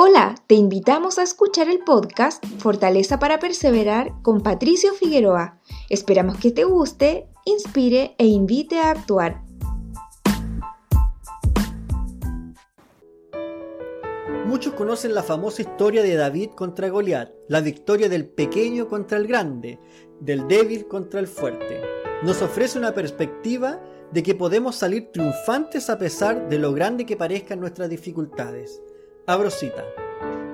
Hola, te invitamos a escuchar el podcast Fortaleza para Perseverar con Patricio Figueroa. Esperamos que te guste, inspire e invite a actuar. Muchos conocen la famosa historia de David contra Goliat, la victoria del pequeño contra el grande, del débil contra el fuerte. Nos ofrece una perspectiva de que podemos salir triunfantes a pesar de lo grande que parezcan nuestras dificultades.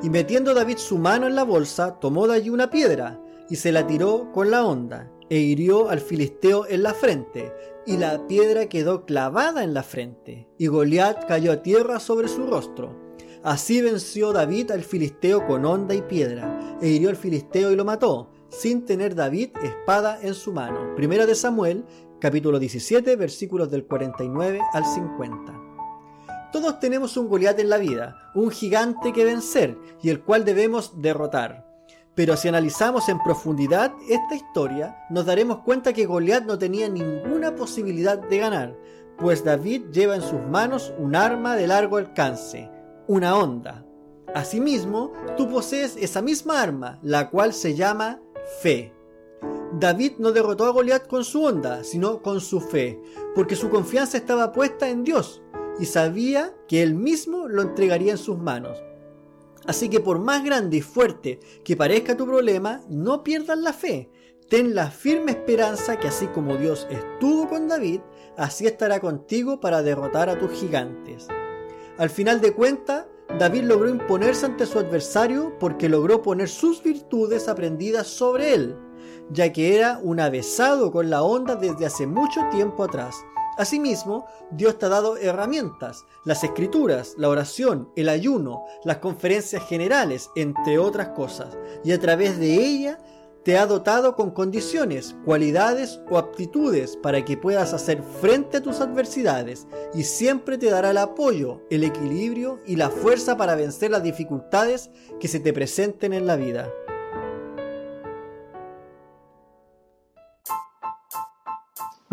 Y metiendo David su mano en la bolsa, tomó de allí una piedra y se la tiró con la honda e hirió al filisteo en la frente, y la piedra quedó clavada en la frente, y Goliat cayó a tierra sobre su rostro. Así venció David al filisteo con honda y piedra, e hirió al filisteo y lo mató, sin tener David espada en su mano. Primera de Samuel, capítulo 17, versículos del 49 al 50. Todos tenemos un Goliat en la vida, un gigante que vencer y el cual debemos derrotar. Pero si analizamos en profundidad esta historia, nos daremos cuenta que Goliat no tenía ninguna posibilidad de ganar, pues David lleva en sus manos un arma de largo alcance, una onda. Asimismo, tú posees esa misma arma, la cual se llama fe. David no derrotó a Goliat con su onda, sino con su fe, porque su confianza estaba puesta en Dios, y sabía que él mismo lo entregaría en sus manos. Así que por más grande y fuerte que parezca tu problema, no pierdas la fe. Ten la firme esperanza que así como Dios estuvo con David, así estará contigo para derrotar a tus gigantes. Al final de cuentas, David logró imponerse ante su adversario porque logró poner sus virtudes aprendidas sobre él, ya que era un avesado con la onda desde hace mucho tiempo atrás. Asimismo, Dios te ha dado herramientas, las escrituras, la oración, el ayuno, las conferencias generales, entre otras cosas, y a través de ella te ha dotado con condiciones, cualidades o aptitudes para que puedas hacer frente a tus adversidades y siempre te dará el apoyo, el equilibrio y la fuerza para vencer las dificultades que se te presenten en la vida.